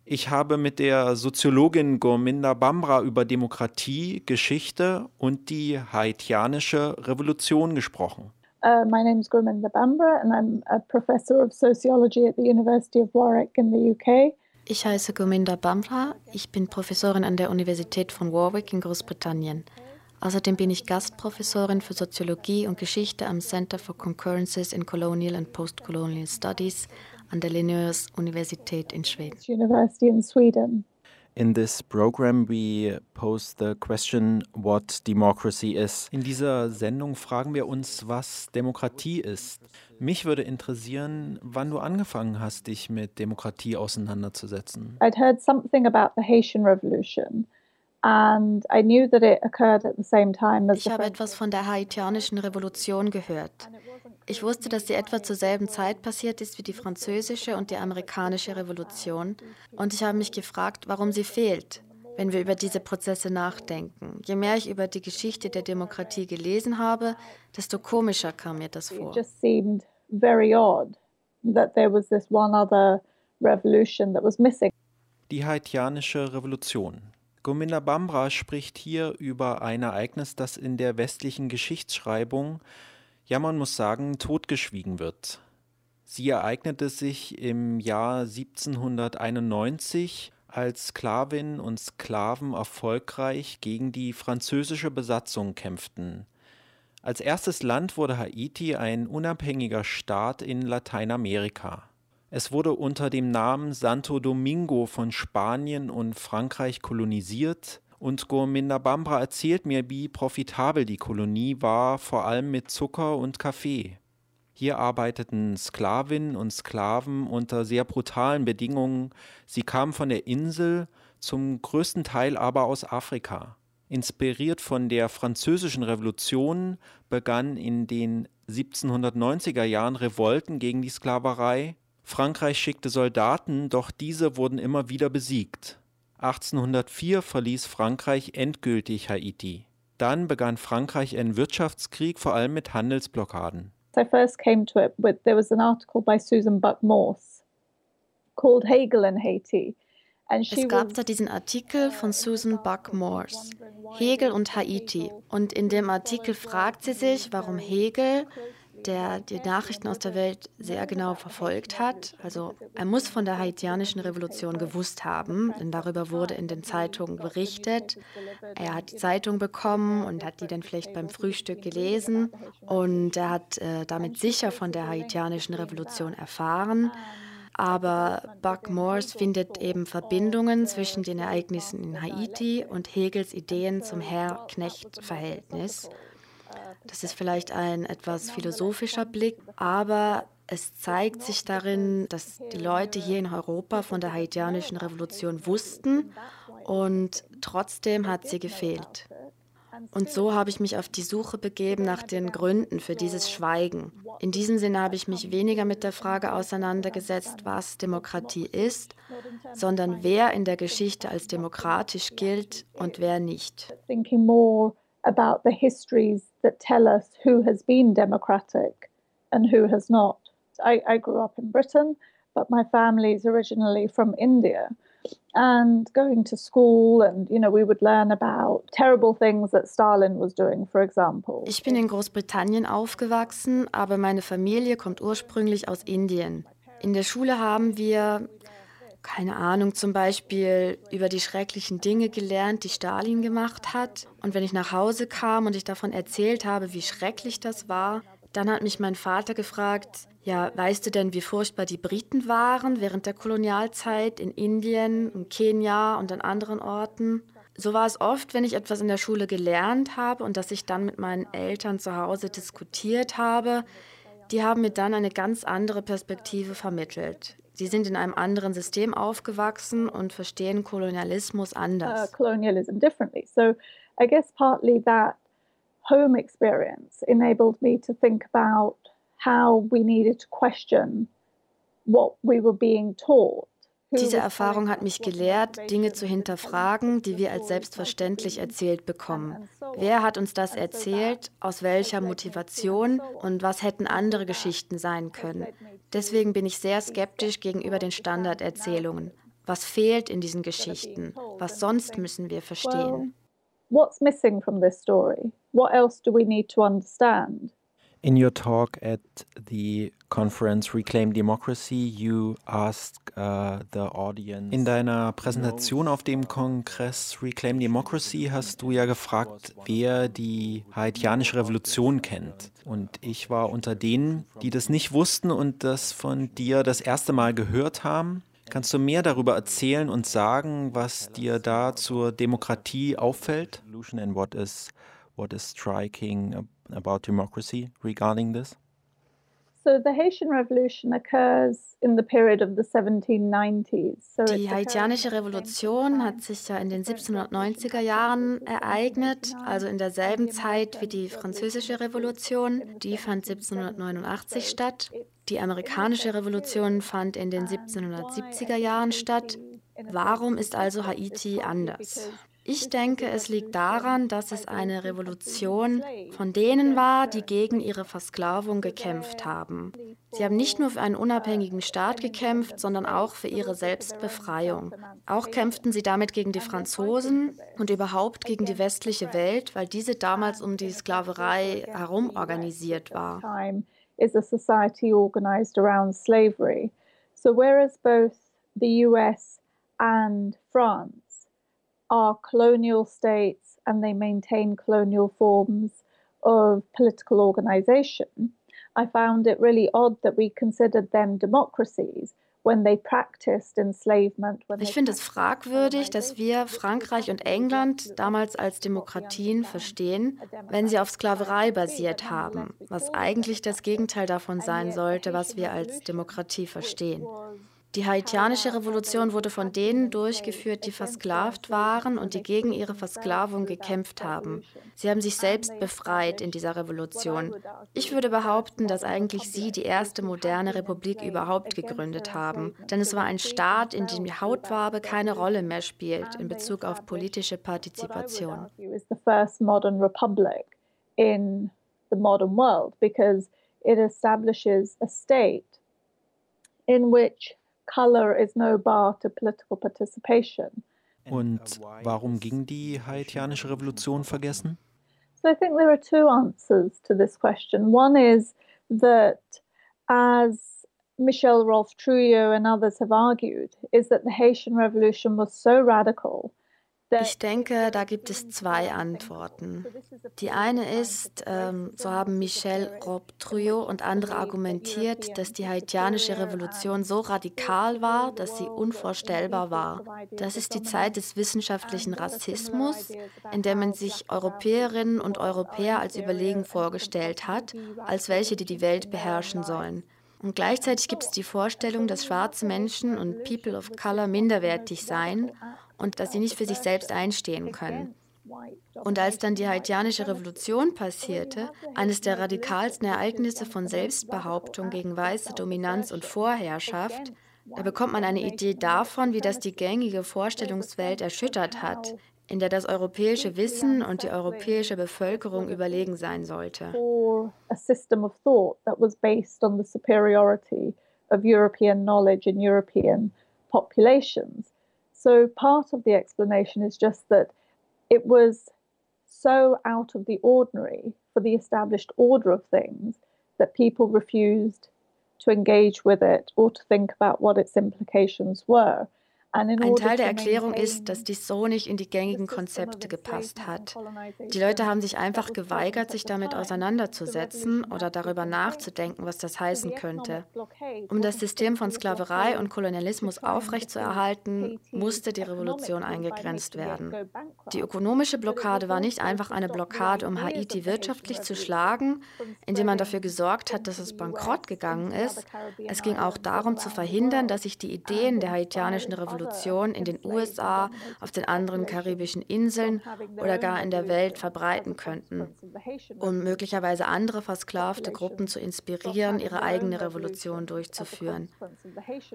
Ich habe mit der Soziologin Gorminda Bambra über Demokratie, Geschichte und die haitianische Revolution gesprochen. Uh, my name is Gurminda Bambra, and I'm a professor of sociology at the University of Warwick in the UK. Ich heiße Gominda Bamra, ich bin Professorin an der Universität von Warwick in Großbritannien. Außerdem bin ich Gastprofessorin für Soziologie und Geschichte am Center for Concurrences in Colonial and Postcolonial Studies an der Linnaeus Universität in Schweden. University in Sweden. In this program we pose the question what democracy is. In dieser Sendung fragen wir uns, was Demokratie ist. Mich würde interessieren, wann du angefangen hast, dich mit Demokratie auseinanderzusetzen. I'd heard something about the Haitian Revolution, and I knew that it occurred at the same time as Ich the habe French etwas von der haitianischen Revolution gehört. Ich wusste, dass sie etwa zur selben Zeit passiert ist wie die französische und die amerikanische Revolution. Und ich habe mich gefragt, warum sie fehlt, wenn wir über diese Prozesse nachdenken. Je mehr ich über die Geschichte der Demokratie gelesen habe, desto komischer kam mir das vor. It just seemed very odd that there was this one other revolution that was missing. Die haitianische Revolution. Gominda Bambra spricht hier über ein Ereignis, das in der westlichen Geschichtsschreibung, ja man muss sagen, totgeschwiegen wird. Sie ereignete sich im Jahr 1791, als Sklavinnen und Sklaven erfolgreich gegen die französische Besatzung kämpften. Als erstes Land wurde Haiti ein unabhängiger Staat in Lateinamerika. Es wurde unter dem Namen Santo Domingo von Spanien und Frankreich kolonisiert und Gominda Bambra erzählt mir, wie profitabel die Kolonie war, vor allem mit Zucker und Kaffee. Hier arbeiteten Sklavinnen und Sklaven unter sehr brutalen Bedingungen. Sie kamen von der Insel, zum größten Teil aber aus Afrika. Inspiriert von der Französischen Revolution begann in den 1790er Jahren Revolten gegen die Sklaverei Frankreich schickte Soldaten, doch diese wurden immer wieder besiegt. 1804 verließ Frankreich endgültig Haiti. Dann begann Frankreich einen Wirtschaftskrieg, vor allem mit Handelsblockaden. I first came to it with there was an article by Susan Buck Morse called Hegel in Haiti. Es gab da diesen Artikel von Susan Buck Morse, Hegel und Haiti. Und in dem Artikel fragt sie sich, warum Hegel der die Nachrichten aus der Welt sehr genau verfolgt hat. Also er muss von der haitianischen Revolution gewusst haben, denn darüber wurde in den Zeitungen berichtet. Er hat die Zeitung bekommen und hat die dann vielleicht beim Frühstück gelesen und er hat äh, damit sicher von der haitianischen Revolution erfahren. Aber Buck Morse findet eben Verbindungen zwischen den Ereignissen in Haiti und Hegels Ideen zum Herr-Knecht-Verhältnis. Das ist vielleicht ein etwas philosophischer Blick, aber es zeigt sich darin, dass die Leute hier in Europa von der haitianischen Revolution wussten und trotzdem hat sie gefehlt. Und so habe ich mich auf die Suche begeben nach den Gründen für dieses Schweigen. In diesem Sinne habe ich mich weniger mit der Frage auseinandergesetzt, was Demokratie ist, sondern wer in der Geschichte als demokratisch gilt und wer nicht. Thinking more about the histories that tell us who has been democratic and who has not. I, I grew up in Britain, but my family is originally from India. And going to school, and you know, we would learn about terrible things that Stalin was doing, for example. Ich bin in Großbritannien aufgewachsen, aber meine Familie kommt ursprünglich aus Indien. In der Schule haben wir keine Ahnung, zum Beispiel über die schrecklichen Dinge gelernt, die Stalin gemacht hat. Und wenn ich nach Hause kam und ich davon erzählt habe, wie schrecklich das war, dann hat mich mein Vater gefragt, ja, weißt du denn, wie furchtbar die Briten waren während der Kolonialzeit in Indien, in Kenia und an anderen Orten? So war es oft, wenn ich etwas in der Schule gelernt habe und das ich dann mit meinen Eltern zu Hause diskutiert habe. Die haben mir dann eine ganz andere Perspektive vermittelt. Sie sind in einem anderen System aufgewachsen und verstehen Kolonialismus anders. Uh, colonialism differently. So I guess partly that home experience enabled me to think about how we needed to question what we were being taught diese Erfahrung hat mich gelehrt, Dinge zu hinterfragen, die wir als selbstverständlich erzählt bekommen. Wer hat uns das erzählt, aus welcher Motivation und was hätten andere Geschichten sein können? Deswegen bin ich sehr skeptisch gegenüber den Standarderzählungen. Was fehlt in diesen Geschichten? Was sonst müssen wir verstehen? What's missing from this story? What else do we need to understand? In your talk at the conference Reclaim Democracy, you asked uh, the audience. In deiner Präsentation auf dem Kongress Reclaim Democracy hast du ja gefragt, wer die haitianische Revolution kennt. Und ich war unter denen, die das nicht wussten und das von dir das erste Mal gehört haben. Kannst du mehr darüber erzählen und sagen, was dir da zur Demokratie auffällt? And what is what is striking about democracy regarding this? So the Haitian Revolution occurs in the period of the 1790s. So die haitianische Revolution hat sich ja in den 1790er Jahren ereignet, also in derselben Zeit wie die französische Revolution. Die fand 1789 statt. Die amerikanische Revolution fand in den 1770er Jahren statt. Warum ist also Haiti anders? Ich denke, es liegt daran, dass es eine Revolution von denen war, die gegen ihre Versklavung gekämpft haben. Sie haben nicht nur für einen unabhängigen Staat gekämpft, sondern auch für ihre Selbstbefreiung. Auch kämpften sie damit gegen die Franzosen und überhaupt gegen die westliche Welt, weil diese damals um die Sklaverei herum organisiert war. So whereas both the US and France are colonial states and they maintain colonial forms of political organization, I found it really odd that we considered them democracies. Ich finde es fragwürdig, dass wir Frankreich und England damals als Demokratien verstehen, wenn sie auf Sklaverei basiert haben, was eigentlich das Gegenteil davon sein sollte, was wir als Demokratie verstehen. Die haitianische Revolution wurde von denen durchgeführt, die versklavt waren und die gegen ihre Versklavung gekämpft haben. Sie haben sich selbst befreit in dieser Revolution. Ich würde behaupten, dass eigentlich sie die erste moderne Republik überhaupt gegründet haben. Denn es war ein Staat, in dem die Hautfarbe keine Rolle mehr spielt in Bezug auf politische Partizipation. in the modern world because it establishes a state in which color is no bar to political participation. Und warum ging die haitianische Revolution vergessen? So I think there are two answers to this question. One is that as Michel Rolf Trujillo and others have argued, is that the Haitian Revolution was so radical Ich denke, da gibt es zwei Antworten. Die eine ist, ähm, so haben Michel Robbe-Trouillot und andere argumentiert, dass die haitianische Revolution so radikal war, dass sie unvorstellbar war. Das ist die Zeit des wissenschaftlichen Rassismus, in der man sich Europäerinnen und Europäer als überlegen vorgestellt hat, als welche, die die Welt beherrschen sollen. Und gleichzeitig gibt es die Vorstellung, dass schwarze Menschen und People of Color minderwertig seien und dass sie nicht für sich selbst einstehen können. Und als dann die haitianische Revolution passierte, eines der radikalsten Ereignisse von Selbstbehauptung gegen weiße Dominanz und Vorherrschaft, da bekommt man eine Idee davon, wie das die gängige Vorstellungswelt erschüttert hat, in der das europäische Wissen und die europäische Bevölkerung überlegen sein sollte. Populations. So part of the explanation is just that it was so out of the ordinary for the established order of things that people refused to engage with it or to think about what its implications were. Ein Teil der Erklärung ist, dass dies so nicht in die gängigen Konzepte gepasst hat. Die Leute haben sich einfach geweigert, sich damit auseinanderzusetzen oder darüber nachzudenken, was das heißen könnte. Um das System von Sklaverei und Kolonialismus aufrechtzuerhalten, musste die Revolution eingegrenzt werden. Die ökonomische Blockade war nicht einfach eine Blockade, um Haiti wirtschaftlich zu schlagen, indem man dafür gesorgt hat, dass es bankrott gegangen ist. Es ging auch darum zu verhindern, dass sich die Ideen der haitianischen Revolution Revolution in den USA, auf den anderen karibischen Inseln oder gar in der Welt verbreiten könnten, um möglicherweise andere versklavte Gruppen zu inspirieren, ihre eigene Revolution durchzuführen.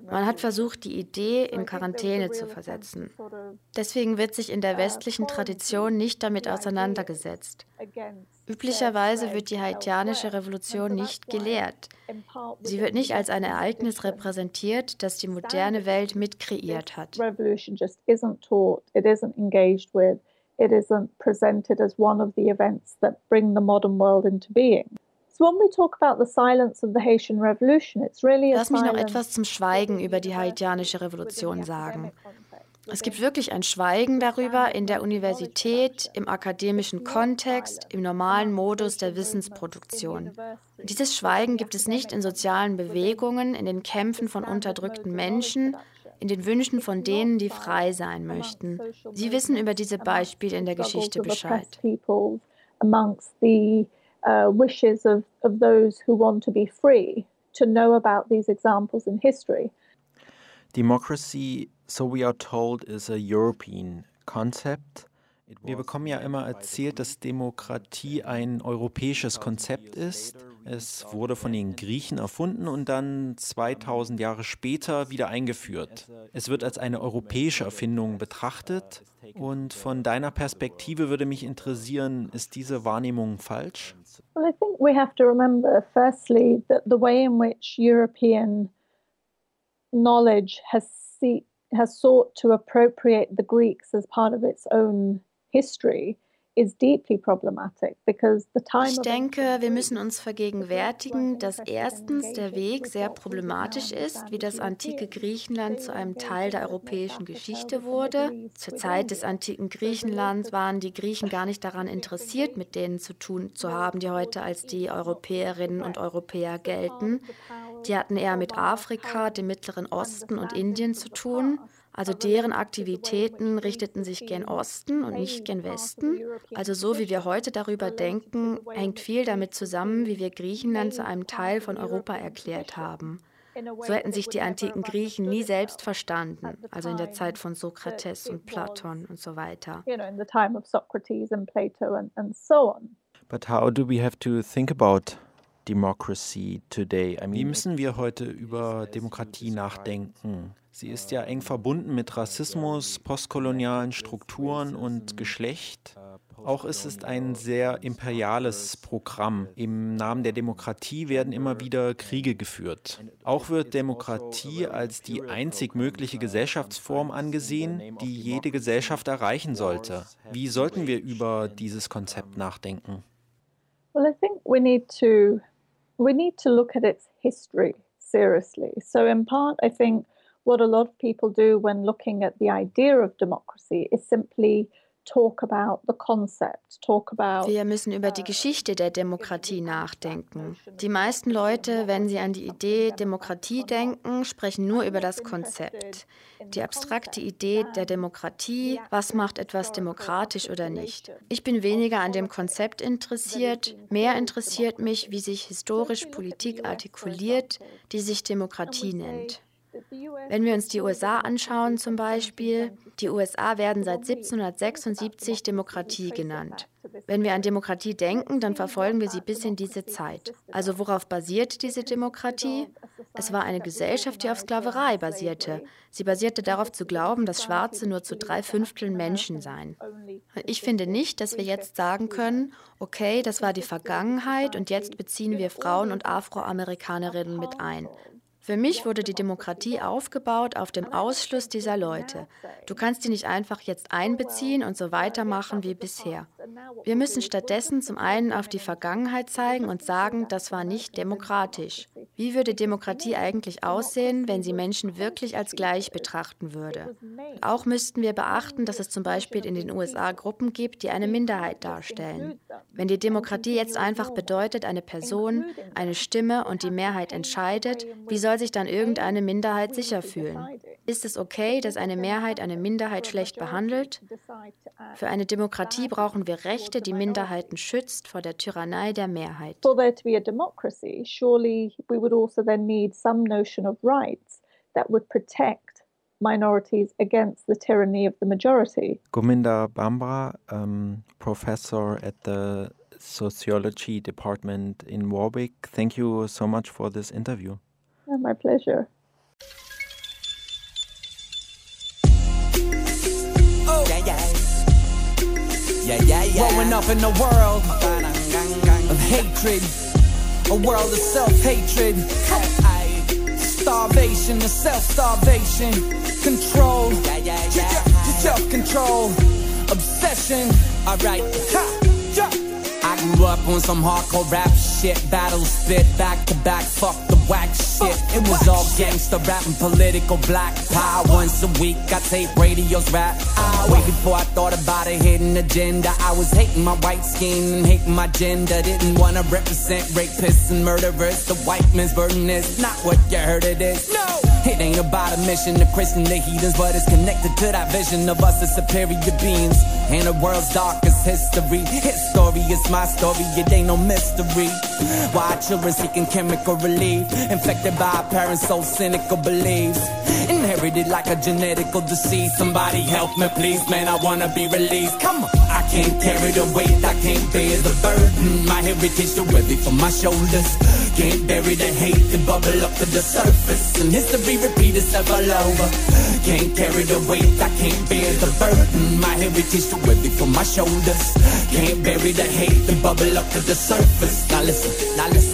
Man hat versucht, die Idee in Quarantäne zu versetzen. Deswegen wird sich in der westlichen Tradition nicht damit auseinandergesetzt. Üblicherweise wird die haitianische Revolution nicht gelehrt. Sie wird nicht als ein Ereignis repräsentiert, das die moderne Welt mitkreiert hat. It isn't presented as one of the events that bring the modern world into being. Lass mich noch etwas zum Schweigen über die haitianische Revolution sagen. Es gibt wirklich ein Schweigen darüber in der Universität, im akademischen Kontext, im normalen Modus der Wissensproduktion. Dieses Schweigen gibt es nicht in sozialen Bewegungen, in den Kämpfen von unterdrückten Menschen, in den Wünschen von denen, die frei sein möchten. Sie wissen über diese Beispiele in der Geschichte Bescheid. Amongst the uh, wishes of, of those who want to be free, to know about these examples in history. Democracy, so we are told, is a European concept. Wir bekommen ja immer erzählt, dass Demokratie ein europäisches Konzept ist. Es wurde von den Griechen erfunden und dann 2000 Jahre später wieder eingeführt. Es wird als eine europäische Erfindung betrachtet. Und von deiner Perspektive würde mich interessieren, ist diese Wahrnehmung falsch? Well, I think we have to remember, firstly, that the way in which European knowledge has, see, has sought to appropriate the Greeks as part of its own history Ich denke, wir müssen uns vergegenwärtigen, dass erstens der Weg sehr problematisch ist, wie das antike Griechenland zu einem Teil der europäischen Geschichte wurde. Zur Zeit des antiken Griechenlands waren die Griechen gar nicht daran interessiert, mit denen zu tun zu haben, die heute als die Europäerinnen und Europäer gelten. Die hatten eher mit Afrika, dem Mittleren Osten und Indien zu tun. Also deren Aktivitäten richteten sich gen Osten und nicht gen Westen. Also so wie wir heute darüber denken, hängt viel damit zusammen, wie wir Griechenland zu einem Teil von Europa erklärt haben. So hätten sich die antiken Griechen nie selbst verstanden, also in der Zeit von Sokrates und Platon und so weiter. But how do we have to think about democracy today? I mean, Wie müssen wir heute über Demokratie nachdenken? Sie ist ja eng verbunden mit Rassismus, postkolonialen Strukturen und Geschlecht. Auch ist es ein sehr imperiales Programm. Im Namen der Demokratie werden immer wieder Kriege geführt. Auch wird Demokratie als die einzig mögliche Gesellschaftsform angesehen, die jede Gesellschaft erreichen sollte. Wie sollten wir über dieses Konzept nachdenken? Well, I think we need to we need to look at its history seriously. So in part, I think what a lot of people do when looking at the idea of democracy is simply talk about the concept, talk about Wir müssen über die Geschichte der Demokratie nachdenken. Die meisten Leute, wenn sie an die Idee Demokratie denken, sprechen nur über das Konzept. Die abstrakte Idee der Demokratie, was macht etwas demokratisch oder nicht. Ich bin weniger an dem Konzept interessiert, mehr interessiert mich, wie sich historisch Politik artikuliert, die sich Demokratie nennt. Wenn wir uns die USA anschauen zum Beispiel, die USA werden seit 1776 Demokratie genannt. Wenn wir an Demokratie denken, dann verfolgen wir sie bis in diese Zeit. Also worauf basiert diese Demokratie? Es war eine Gesellschaft, die auf Sklaverei basierte. Sie basierte darauf zu glauben, dass Schwarze nur zu drei Fünfteln Menschen seien. Ich finde nicht, dass wir jetzt sagen können, okay, das war die Vergangenheit und jetzt beziehen wir Frauen und Afroamerikanerinnen mit ein. Für mich wurde die Demokratie aufgebaut auf dem Ausschluss dieser Leute. Du kannst die nicht einfach jetzt einbeziehen und so weitermachen wie bisher. Wir müssen stattdessen zum einen auf die Vergangenheit zeigen und sagen, das war nicht demokratisch. Wie würde Demokratie eigentlich aussehen, wenn sie Menschen wirklich als gleich betrachten würde? Auch müssten wir beachten, dass es zum Beispiel in den USA Gruppen gibt, die eine Minderheit darstellen. Wenn die Demokratie jetzt einfach bedeutet, eine Person, eine Stimme und die Mehrheit entscheidet, wie soll sich dann irgendeine Minderheit sicher fühlen? Ist es okay, dass eine Mehrheit eine Minderheit schlecht behandelt? Für eine Demokratie brauchen wir Rechte, die Minderheiten schützt vor der Tyrannei der Mehrheit. For there to be a democracy, surely we would also then need some notion of rights that would protect minorities against the tyranny of the majority. Gominda Bambra, um, professor at the Sociology Department in Warwick, thank you so much for this interview. Oh, my pleasure. Oh. Yeah, yeah. Yeah, yeah, yeah. Growing up in a world of hatred, a world of self-hatred, starvation, and self-starvation, control, yeah, yeah, yeah. self-control, obsession. All right. Ha. I grew up on some hardcore rap shit, battle spit back to back, fuck the whack shit. It was all gangster rap and political black power. Once a week, I tape radio's rap. Way before I thought about a hidden agenda, I was hating my white skin and hating my gender. Didn't wanna represent rapists and murderers. The white man's burden is not what you heard it is. No. It ain't about a mission to Christian the heathens, but it's connected to that vision of us as superior beings. And the world's darkest history. His story is my story, it ain't no mystery. Why children seeking chemical relief, infected by parents so cynical beliefs. Inherited like a genetical disease. Somebody help me, please, man, I wanna be released. Come on, I can't carry the weight, I can't bear the burden. My heritage too heavy for my shoulders. Can't bury the hate that bubble up to the surface. And history repeat itself all over. Can't carry the weight, I can't bear the burden. My heritage too heavy for my shoulders. Can't bury the hate that bubble up to the surface. Now listen, now listen.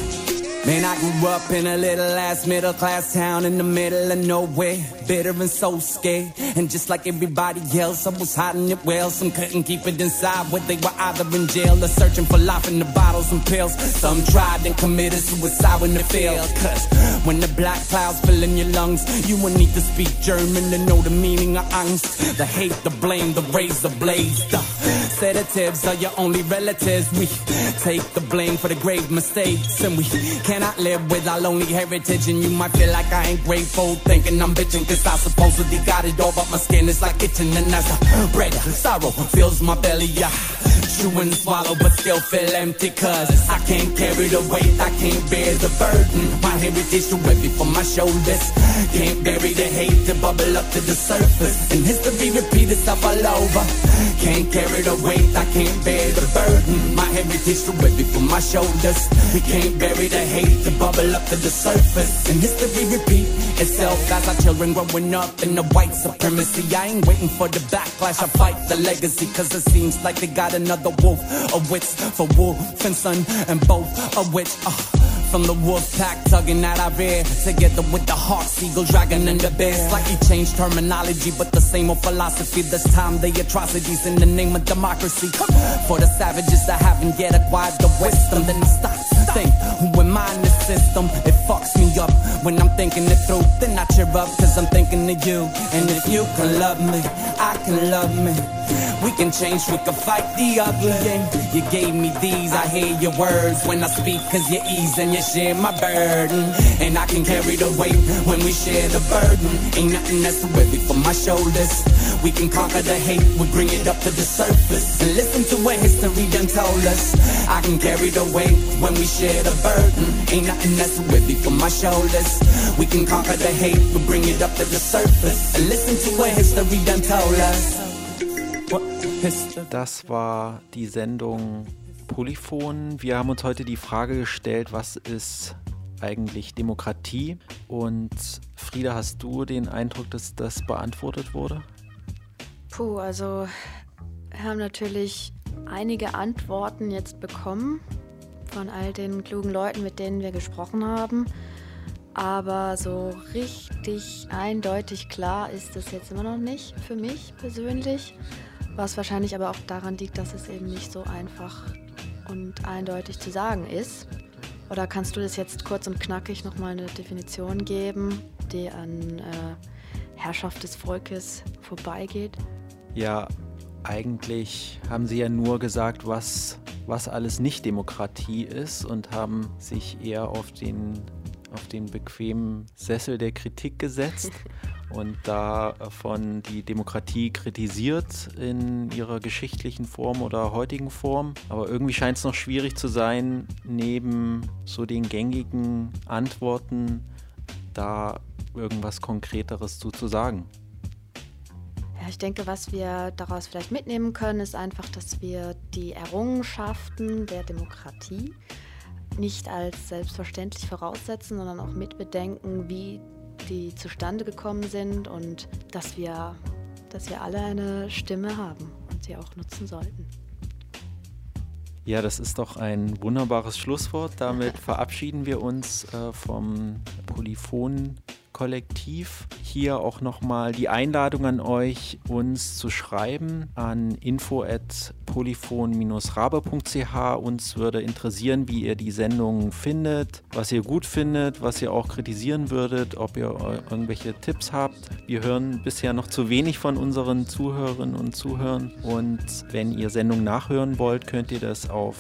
Man, I grew up in a little ass middle class town in the middle of nowhere. Bitter and so scared. And just like everybody else, I was hiding it well. Some couldn't keep it inside, where they were either in jail or searching for life in the bottles and pills. Some tried and committed suicide when it failed. Cause when the black clouds fill in your lungs, you will need to speak German to know the meaning of angst. The hate, the blame, the razor blades. The sedatives are your only relatives. We take the blame for the grave mistakes. And we cannot live with our lonely heritage. And you might feel like I ain't grateful, thinking I'm bitching. Cause I supposedly got it all, but my skin is like itching. And as I bread, sorrow fills my belly. I chew and swallow, but still feel empty. Cause I can't carry the weight, I can't bear the burden. My heritage too heavy for my shoulders. Can't bury the hate to bubble up to the surface. And history repeat itself all over. Can't carry the weight, I can't bear the burden. My heritage too heavy for my shoulders. We can't bury the hate to bubble up to the surface. And history repeat itself as our children growing up in the white supremacy. I ain't waiting for the backlash, I fight the legacy. Cause it seems like they got another wolf, a witch for wolf and son, and both a witch. Uh, from the wolf pack tugging at our rear Together with the hawk, seagull, dragon and the bear Slightly changed terminology but the same old philosophy This time the atrocities in the name of democracy For the savages that haven't yet acquired the wisdom Then stop, think, in the system? It fucks me up. When I'm thinking it through Then I cheer up cause I'm thinking of you. And if you can love me, I can love me we can change, we can fight the ugly. You gave me these, I hear your words when I speak, cause you ease and you share my burden. And I can carry the weight when we share the burden. Ain't nothing that's too heavy for my shoulders. We can conquer the hate, we bring it up to the surface. And listen to what history done told us. I can carry the weight when we share the burden. Ain't nothing that's too heavy for my shoulders. We can conquer the hate, we bring it up to the surface. And listen to what history done told us. Das war die Sendung Polyphon. Wir haben uns heute die Frage gestellt, was ist eigentlich Demokratie? Und Frieda, hast du den Eindruck, dass das beantwortet wurde? Puh, also wir haben natürlich einige Antworten jetzt bekommen von all den klugen Leuten, mit denen wir gesprochen haben. Aber so richtig eindeutig klar ist es jetzt immer noch nicht für mich persönlich. Was wahrscheinlich aber auch daran liegt, dass es eben nicht so einfach und eindeutig zu sagen ist. Oder kannst du das jetzt kurz und knackig nochmal eine Definition geben, die an äh, Herrschaft des Volkes vorbeigeht? Ja, eigentlich haben sie ja nur gesagt, was, was alles nicht Demokratie ist und haben sich eher auf den, auf den bequemen Sessel der Kritik gesetzt und davon die Demokratie kritisiert in ihrer geschichtlichen Form oder heutigen Form. Aber irgendwie scheint es noch schwierig zu sein, neben so den gängigen Antworten da irgendwas Konkreteres zu, zu sagen. Ja, ich denke, was wir daraus vielleicht mitnehmen können, ist einfach, dass wir die Errungenschaften der Demokratie nicht als selbstverständlich voraussetzen, sondern auch mitbedenken, wie die zustande gekommen sind und dass wir, dass wir alle eine Stimme haben und sie auch nutzen sollten. Ja, das ist doch ein wunderbares Schlusswort. Damit verabschieden wir uns äh, vom Polyphon Kollektiv. Hier auch nochmal die Einladung an euch, uns zu schreiben an info at polyphon-rabe.ch. Uns würde interessieren, wie ihr die Sendung findet, was ihr gut findet, was ihr auch kritisieren würdet, ob ihr irgendwelche Tipps habt. Wir hören bisher noch zu wenig von unseren Zuhörerinnen und Zuhörern. Und wenn ihr Sendung nachhören wollt, könnt ihr das auf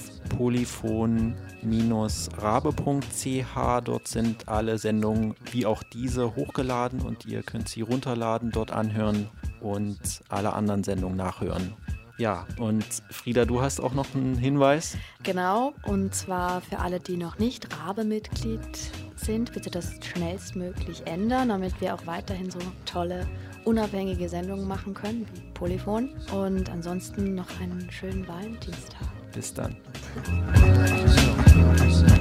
polyphon-rabe.ch. Dort sind alle Sendungen wie auch diese hochgeladen und ihr könnt sie runterladen, dort anhören und alle anderen Sendungen nachhören. Ja, und Frieda, du hast auch noch einen Hinweis? Genau, und zwar für alle, die noch nicht Rabe-Mitglied sind, bitte das schnellstmöglich ändern, damit wir auch weiterhin so tolle, unabhängige Sendungen machen können wie Polyphon. Und ansonsten noch einen schönen Valentinstag. Bis dann. Christmas.